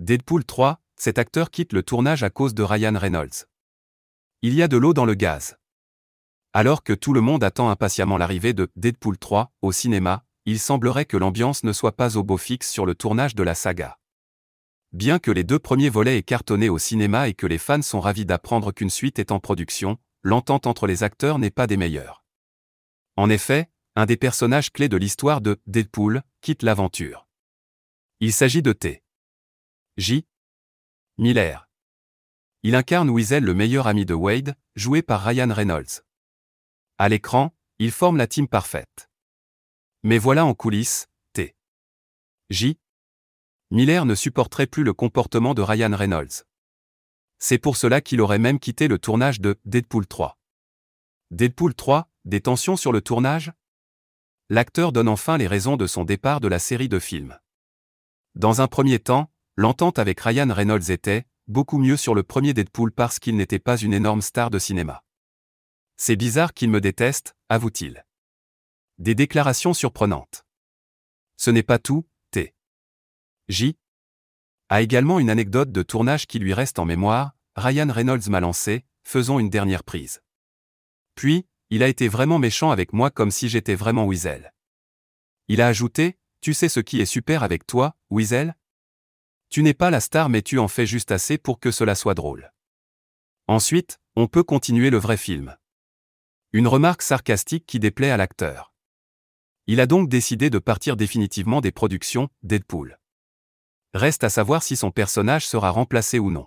Deadpool 3, cet acteur quitte le tournage à cause de Ryan Reynolds. Il y a de l'eau dans le gaz. Alors que tout le monde attend impatiemment l'arrivée de Deadpool 3 au cinéma, il semblerait que l'ambiance ne soit pas au beau fixe sur le tournage de la saga. Bien que les deux premiers volets aient cartonné au cinéma et que les fans sont ravis d'apprendre qu'une suite est en production, l'entente entre les acteurs n'est pas des meilleures. En effet, un des personnages clés de l'histoire de Deadpool quitte l'aventure. Il s'agit de T. J. Miller. Il incarne Weasel, le meilleur ami de Wade, joué par Ryan Reynolds. À l'écran, il forme la team parfaite. Mais voilà en coulisses, T. J. Miller ne supporterait plus le comportement de Ryan Reynolds. C'est pour cela qu'il aurait même quitté le tournage de Deadpool 3. Deadpool 3, des tensions sur le tournage? L'acteur donne enfin les raisons de son départ de la série de films. Dans un premier temps, l'entente avec Ryan Reynolds était beaucoup mieux sur le premier Deadpool parce qu'il n'était pas une énorme star de cinéma. C'est bizarre qu'il me déteste, avoue-t-il. Des déclarations surprenantes. Ce n'est pas tout, T. J. A également une anecdote de tournage qui lui reste en mémoire, Ryan Reynolds m'a lancé, faisons une dernière prise. Puis, il a été vraiment méchant avec moi comme si j'étais vraiment Weasel. Il a ajouté, tu sais ce qui est super avec toi, Weasel Tu n'es pas la star mais tu en fais juste assez pour que cela soit drôle. Ensuite, on peut continuer le vrai film. Une remarque sarcastique qui déplaît à l'acteur. Il a donc décidé de partir définitivement des productions Deadpool. Reste à savoir si son personnage sera remplacé ou non.